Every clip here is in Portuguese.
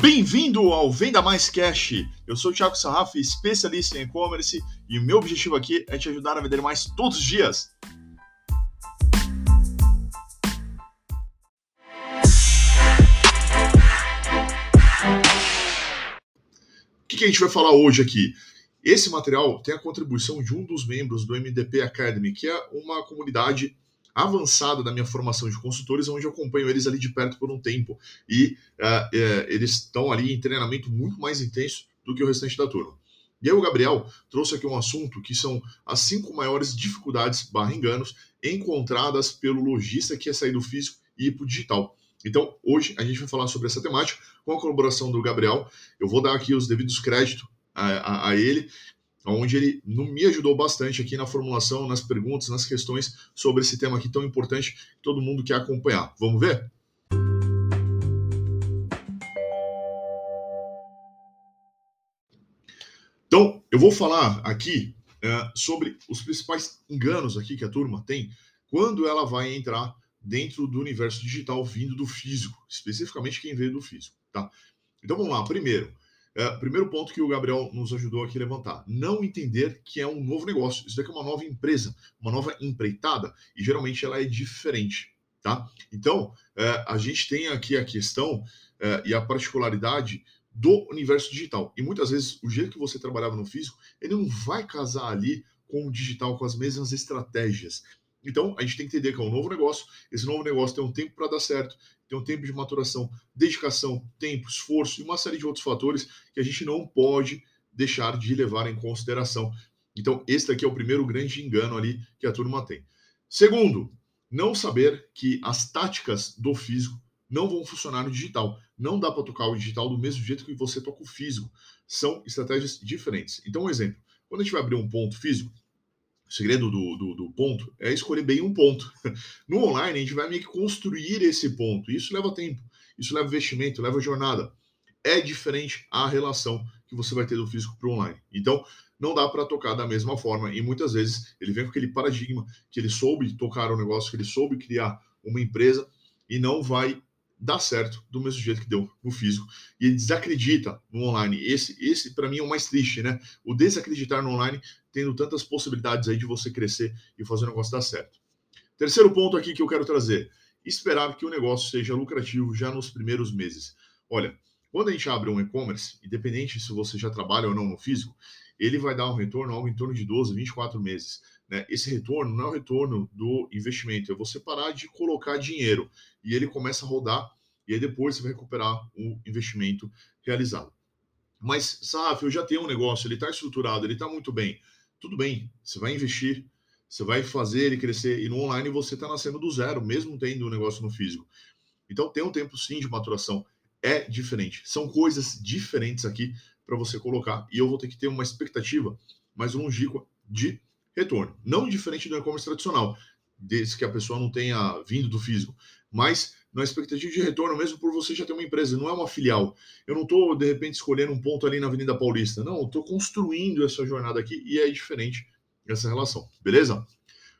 Bem-vindo ao Venda Mais Cash. Eu sou o Thiago Sarraf, especialista em e-commerce, e o meu objetivo aqui é te ajudar a vender mais todos os dias. O que, que a gente vai falar hoje aqui? Esse material tem a contribuição de um dos membros do MDP Academy, que é uma comunidade avançada da minha formação de consultores, onde eu acompanho eles ali de perto por um tempo. E uh, uh, eles estão ali em treinamento muito mais intenso do que o restante da turma. E aí o Gabriel trouxe aqui um assunto que são as cinco maiores dificuldades barra enganos encontradas pelo lojista que quer sair do físico e ir para o digital. Então, hoje a gente vai falar sobre essa temática com a colaboração do Gabriel. Eu vou dar aqui os devidos créditos a, a, a ele onde ele me ajudou bastante aqui na formulação, nas perguntas, nas questões sobre esse tema aqui tão importante que todo mundo quer acompanhar. Vamos ver? Então, eu vou falar aqui é, sobre os principais enganos aqui que a turma tem quando ela vai entrar dentro do universo digital vindo do físico, especificamente quem veio do físico, tá? Então vamos lá, primeiro, é, primeiro ponto que o Gabriel nos ajudou aqui a levantar: não entender que é um novo negócio. Isso daqui é uma nova empresa, uma nova empreitada, e geralmente ela é diferente. Tá? Então, é, a gente tem aqui a questão é, e a particularidade do universo digital. E muitas vezes o jeito que você trabalhava no físico, ele não vai casar ali com o digital, com as mesmas estratégias. Então, a gente tem que entender que é um novo negócio. Esse novo negócio tem um tempo para dar certo, tem um tempo de maturação, dedicação, tempo, esforço e uma série de outros fatores que a gente não pode deixar de levar em consideração. Então, esse daqui é o primeiro grande engano ali que a turma tem. Segundo, não saber que as táticas do físico não vão funcionar no digital. Não dá para tocar o digital do mesmo jeito que você toca o físico. São estratégias diferentes. Então, um exemplo: quando a gente vai abrir um ponto físico, o segredo do, do, do, ponto é escolher bem um ponto. No online, a gente vai meio que construir esse ponto. Isso leva tempo, isso leva investimento, leva jornada. É diferente a relação que você vai ter do físico para o online. Então, não dá para tocar da mesma forma. E muitas vezes ele vem com aquele paradigma que ele soube tocar um negócio, que ele soube criar uma empresa e não vai dar certo do mesmo jeito que deu no físico. E ele desacredita no online. Esse, esse para mim, é o mais triste, né? O desacreditar no online, tendo tantas possibilidades aí de você crescer e fazer o negócio dar certo. Terceiro ponto aqui que eu quero trazer: esperar que o negócio seja lucrativo já nos primeiros meses. Olha, quando a gente abre um e-commerce, independente se você já trabalha ou não no físico, ele vai dar um retorno algo em torno de 12, 24 meses. Né? Esse retorno não é o retorno do investimento, é você parar de colocar dinheiro e ele começa a rodar e aí depois você vai recuperar o investimento realizado. Mas, Saf, eu já tenho um negócio, ele está estruturado, ele está muito bem. Tudo bem, você vai investir, você vai fazer ele crescer e no online você está nascendo do zero, mesmo tendo um negócio no físico. Então tem um tempo sim de maturação, é diferente. São coisas diferentes aqui para você colocar e eu vou ter que ter uma expectativa mais longínqua de retorno. Não diferente do e-commerce tradicional, desde que a pessoa não tenha vindo do físico, mas na expectativa de retorno mesmo por você já ter uma empresa, não é uma filial. Eu não estou, de repente, escolhendo um ponto ali na Avenida Paulista. Não, estou construindo essa jornada aqui e é diferente essa relação, beleza?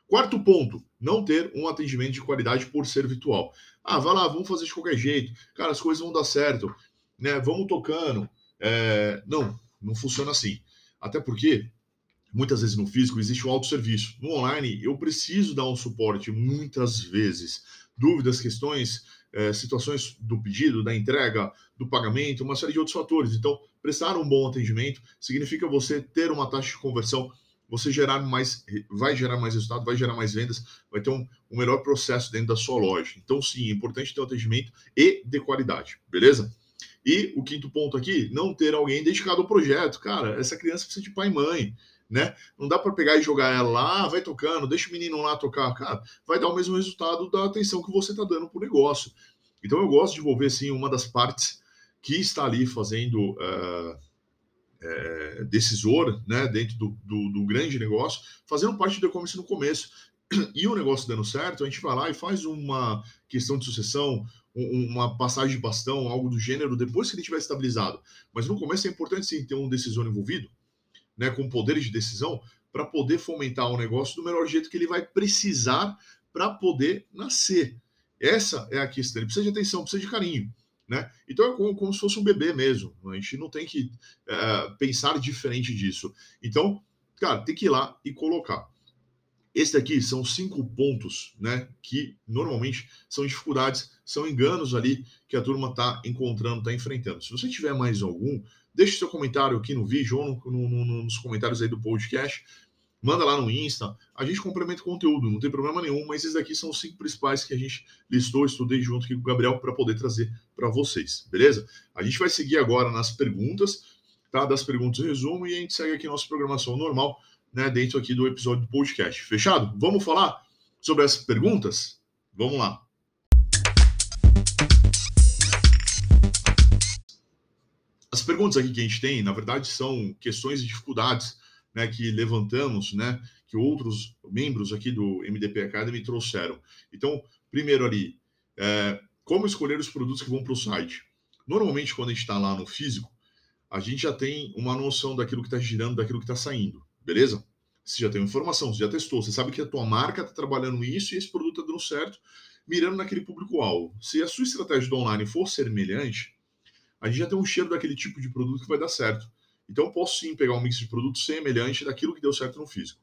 Quarto ponto, não ter um atendimento de qualidade por ser virtual. Ah, vai lá, vamos fazer de qualquer jeito. Cara, as coisas vão dar certo, né? Vamos tocando. É... Não, não funciona assim. Até porque muitas vezes no físico existe um autosserviço. No online, eu preciso dar um suporte muitas vezes. Dúvidas, questões, é, situações do pedido, da entrega, do pagamento, uma série de outros fatores. Então, prestar um bom atendimento significa você ter uma taxa de conversão, você gerar mais, vai gerar mais resultado, vai gerar mais vendas, vai ter um, um melhor processo dentro da sua loja. Então, sim, é importante ter um atendimento e de qualidade, beleza? E o quinto ponto aqui, não ter alguém dedicado ao projeto. Cara, essa criança precisa de pai e mãe né? Não dá para pegar e jogar ela lá, vai tocando, deixa o menino lá tocar, cara, vai dar o mesmo resultado da atenção que você está dando para o negócio. Então eu gosto de envolver assim uma das partes que está ali fazendo uh, é, decisor, né, dentro do, do, do, grande negócio, fazendo parte do e-commerce no começo. E o negócio dando certo, a gente vai lá e faz uma questão de sucessão, uma passagem de bastão, algo do gênero, depois que ele estiver estabilizado. Mas no começo é importante sim ter um decisor envolvido, né, com poderes de decisão, para poder fomentar o negócio do melhor jeito que ele vai precisar para poder nascer. Essa é a questão. Ele precisa de atenção, precisa de carinho. Né? Então é como, como, se fosse um bebê mesmo. A gente não tem que é, pensar diferente disso. Então, cara, tem que ir lá e colocar. Esse daqui são cinco pontos, né? Que normalmente são dificuldades, são enganos ali que a turma está encontrando, está enfrentando. Se você tiver mais algum, deixe seu comentário aqui no vídeo ou no, no, nos comentários aí do podcast manda lá no Insta, a gente complementa o conteúdo, não tem problema nenhum, mas esses aqui são os cinco principais que a gente listou, estudei junto aqui com o Gabriel para poder trazer para vocês, beleza? A gente vai seguir agora nas perguntas, tá? Das perguntas resumo e a gente segue aqui nossa programação normal, né, dentro aqui do episódio do podcast. Fechado? Vamos falar sobre as perguntas? Vamos lá. As perguntas aqui que a gente tem, na verdade, são questões e dificuldades né, que levantamos, né, que outros membros aqui do MDP Academy trouxeram. Então, primeiro ali, é, como escolher os produtos que vão para o site? Normalmente, quando a gente está lá no físico, a gente já tem uma noção daquilo que está girando, daquilo que está saindo, beleza? Você já tem informação, você já testou, você sabe que a tua marca está trabalhando isso e esse produto está dando certo, mirando naquele público-alvo. Se a sua estratégia do online for semelhante, a gente já tem um cheiro daquele tipo de produto que vai dar certo. Então, eu posso sim pegar um mix de produtos semelhante daquilo que deu certo no físico.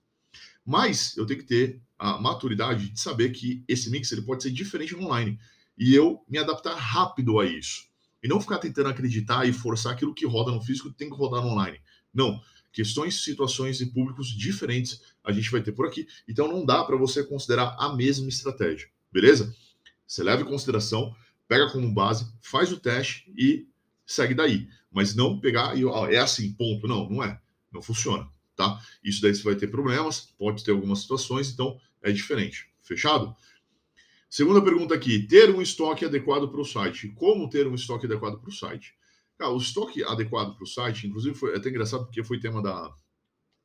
Mas eu tenho que ter a maturidade de saber que esse mix ele pode ser diferente no online. E eu me adaptar rápido a isso. E não ficar tentando acreditar e forçar aquilo que roda no físico tem que rodar no online. Não. Questões, situações e públicos diferentes a gente vai ter por aqui. Então não dá para você considerar a mesma estratégia. Beleza? Você leva em consideração, pega como base, faz o teste e segue daí. Mas não pegar e ó, é assim, ponto. Não, não é. Não funciona, tá? Isso daí você vai ter problemas, pode ter algumas situações, então é diferente. Fechado? Segunda pergunta aqui: ter um estoque adequado para o site. Como ter um estoque adequado para o site? Cara, o estoque adequado para o site, inclusive, foi até engraçado porque foi tema da,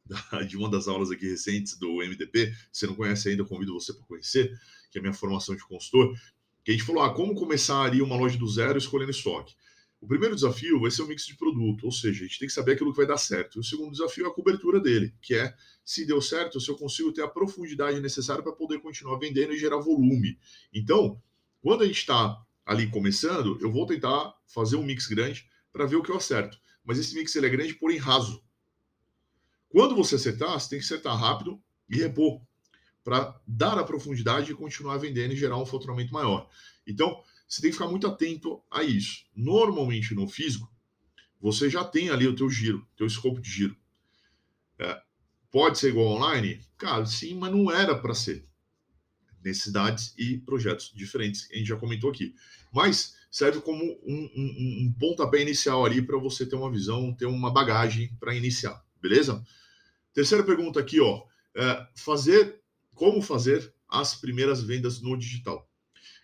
da, de uma das aulas aqui recentes do MDP. Se você não conhece ainda, eu convido você para conhecer, que é a minha formação de consultor. Que a gente falou: ah, como começar ali uma loja do zero escolhendo estoque. O primeiro desafio vai ser o mix de produto, ou seja, a gente tem que saber aquilo que vai dar certo. E o segundo desafio é a cobertura dele, que é se deu certo, se eu consigo ter a profundidade necessária para poder continuar vendendo e gerar volume. Então, quando a gente está ali começando, eu vou tentar fazer um mix grande para ver o que eu acerto. Mas esse mix ele é grande, porém raso. Quando você acertar, você tem que acertar rápido e repor para dar a profundidade e continuar vendendo e gerar um faturamento maior. Então, você tem que ficar muito atento a isso. Normalmente no físico, você já tem ali o teu giro, teu escopo de giro. É, pode ser igual online? Cara, sim, mas não era para ser. Necessidades e projetos diferentes, a gente já comentou aqui. Mas serve como um, um, um pontapé inicial ali para você ter uma visão, ter uma bagagem para iniciar, beleza? Terceira pergunta aqui, ó. É fazer, como fazer as primeiras vendas no digital?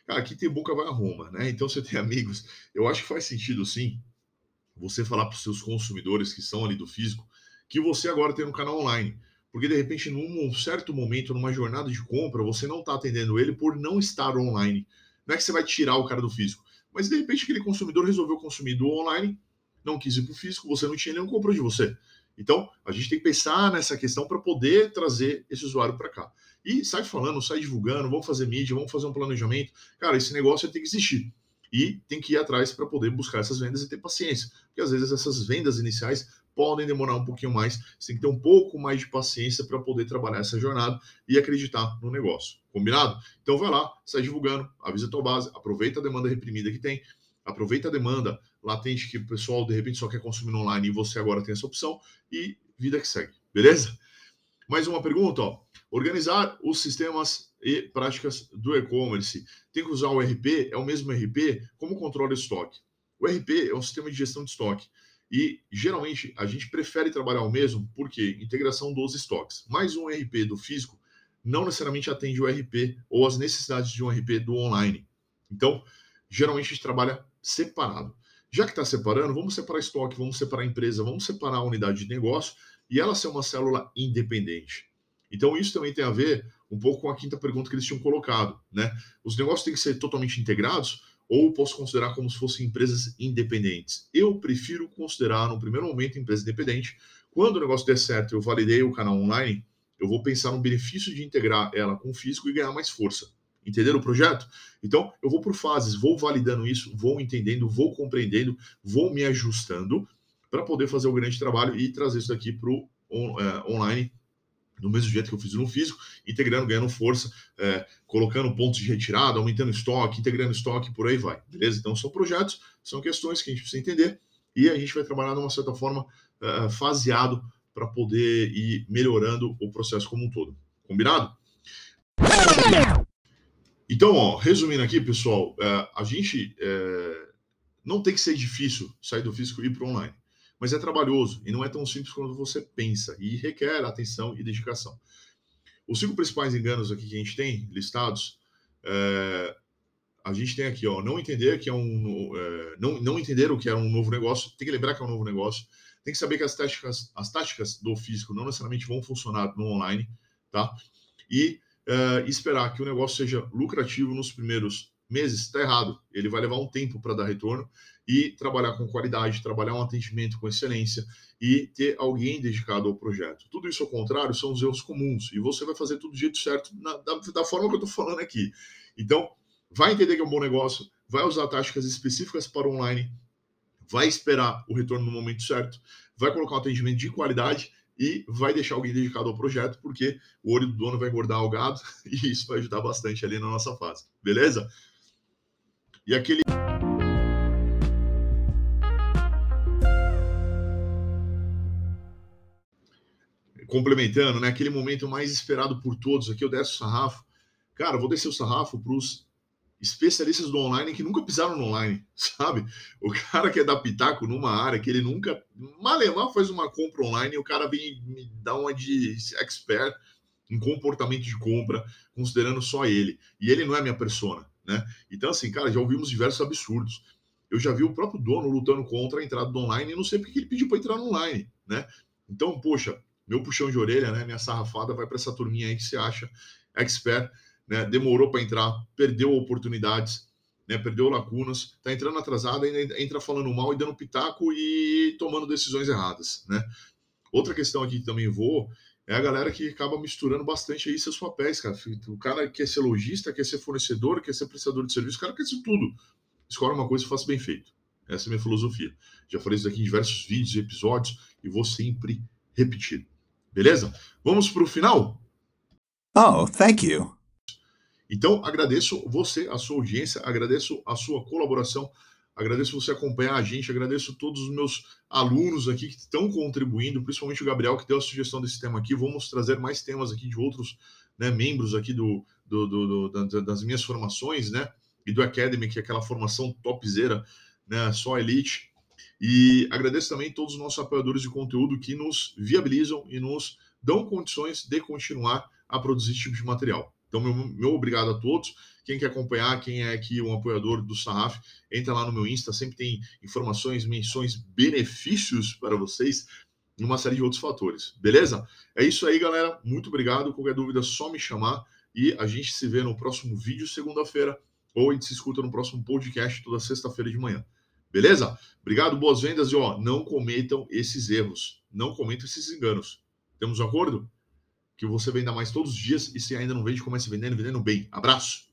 Cara, aqui tem boca vai a Roma, né? Então você tem amigos. Eu acho que faz sentido sim você falar para os seus consumidores que são ali do físico que você agora tem um canal online. Porque de repente, num certo momento, numa jornada de compra, você não está atendendo ele por não estar online. Não é que você vai tirar o cara do físico, mas de repente aquele consumidor resolveu consumir do online, não quis ir para o físico, você não tinha, ele não comprou de você. Então, a gente tem que pensar nessa questão para poder trazer esse usuário para cá. E sai falando, sai divulgando, vamos fazer mídia, vamos fazer um planejamento. Cara, esse negócio tem que existir. E tem que ir atrás para poder buscar essas vendas e ter paciência. Porque às vezes essas vendas iniciais podem demorar um pouquinho mais. Você tem que ter um pouco mais de paciência para poder trabalhar essa jornada e acreditar no negócio. Combinado? Então vai lá, sai divulgando, avisa a tua base, aproveita a demanda reprimida que tem, aproveita a demanda latente que o pessoal de repente só quer consumir online e você agora tem essa opção e vida que segue, beleza? Mais uma pergunta, ó. Organizar os sistemas e práticas do e-commerce. Tem que usar o RP? É o mesmo RP? Como controla o estoque? O RP é um sistema de gestão de estoque. E geralmente a gente prefere trabalhar o mesmo porque integração dos estoques. Mais um RP do físico não necessariamente atende o RP ou as necessidades de um RP do online. Então, geralmente a gente trabalha separado. Já que está separando, vamos separar estoque, vamos separar empresa, vamos separar a unidade de negócio e ela ser uma célula independente. Então, isso também tem a ver um pouco com a quinta pergunta que eles tinham colocado, né? Os negócios têm que ser totalmente integrados ou posso considerar como se fossem empresas independentes? Eu prefiro considerar, no primeiro momento, empresa independente. Quando o negócio der certo, eu validei o canal online, eu vou pensar no benefício de integrar ela com o físico e ganhar mais força. Entenderam o projeto? Então, eu vou por fases, vou validando isso, vou entendendo, vou compreendendo, vou me ajustando para poder fazer o grande trabalho e trazer isso daqui para o on, é, online do mesmo jeito que eu fiz no físico, integrando, ganhando força, é, colocando pontos de retirada, aumentando estoque, integrando estoque, por aí vai, beleza? Então são projetos, são questões que a gente precisa entender e a gente vai trabalhar de uma certa forma é, faseado para poder ir melhorando o processo como um todo. Combinado? Então, ó, resumindo aqui, pessoal, é, a gente é, não tem que ser difícil sair do físico e ir para o online mas é trabalhoso e não é tão simples quanto você pensa e requer atenção e dedicação. Os cinco principais enganos aqui que a gente tem listados, é, a gente tem aqui, ó, não entender que é um, é, não, não entender o que é um novo negócio, tem que lembrar que é um novo negócio, tem que saber que as táticas, as táticas do físico não necessariamente vão funcionar no online, tá? E é, esperar que o negócio seja lucrativo nos primeiros meses, está errado. Ele vai levar um tempo para dar retorno e trabalhar com qualidade, trabalhar um atendimento com excelência e ter alguém dedicado ao projeto. Tudo isso ao contrário são os erros comuns e você vai fazer tudo do jeito certo na, da, da, forma que eu estou falando aqui. Então, vai entender que é um bom negócio, vai usar táticas específicas para online, vai esperar o retorno no momento certo, vai colocar um atendimento de qualidade e vai deixar alguém dedicado ao projeto, porque o olho do dono vai engordar o gado e isso vai ajudar bastante ali na nossa fase. Beleza? E aquele. complementando, né? Aquele momento mais esperado por todos aqui, eu desço o sarrafo. Cara, vou descer o sarrafo para os especialistas do online que nunca pisaram no online, sabe? O cara que é da pitaco numa área que ele nunca. Malemar faz uma compra online e o cara vem me dar uma de expert em comportamento de compra, considerando só ele. E ele não é minha persona, né? Então, assim, cara, já ouvimos diversos absurdos. Eu já vi o próprio dono lutando contra a entrada do online e não sei porque ele pediu para entrar no online, né? Então, poxa, meu puxão de orelha, né? Minha sarrafada vai para essa turminha aí que se acha expert, né? Demorou para entrar, perdeu oportunidades, né? Perdeu lacunas, tá entrando atrasado, ainda entra falando mal e dando pitaco e tomando decisões erradas, né? Outra questão aqui que também vou é a galera que acaba misturando bastante aí seus papéis, cara. O cara quer ser lojista, quer ser fornecedor, quer ser prestador de serviço, o cara quer ser tudo. Escolhe uma coisa e faça bem feito. Essa é a minha filosofia. Já falei isso aqui em diversos vídeos e episódios e vou sempre repetir. Beleza? Vamos para o final? Oh, thank you. Então, agradeço você, a sua audiência, agradeço a sua colaboração, agradeço você acompanhar a gente, agradeço todos os meus alunos aqui que estão contribuindo, principalmente o Gabriel que deu a sugestão desse tema aqui. Vamos trazer mais temas aqui de outros né, membros aqui do, do, do, do, das minhas formações, né? E do Academy, que é aquela formação topzera, né? Só elite. E agradeço também todos os nossos apoiadores de conteúdo que nos viabilizam e nos dão condições de continuar a produzir esse tipo de material. Então, meu, meu obrigado a todos. Quem quer acompanhar, quem é aqui um apoiador do Sarraf, entra lá no meu Insta, sempre tem informações, menções, benefícios para vocês e uma série de outros fatores. Beleza? É isso aí, galera. Muito obrigado. Qualquer dúvida, só me chamar e a gente se vê no próximo vídeo segunda-feira ou a gente se escuta no próximo podcast toda sexta-feira de manhã. Beleza? Obrigado, boas vendas e ó, não cometam esses erros, não cometam esses enganos. Temos um acordo? Que você venda mais todos os dias e se ainda não vende, comece vendendo, vendendo bem. Abraço!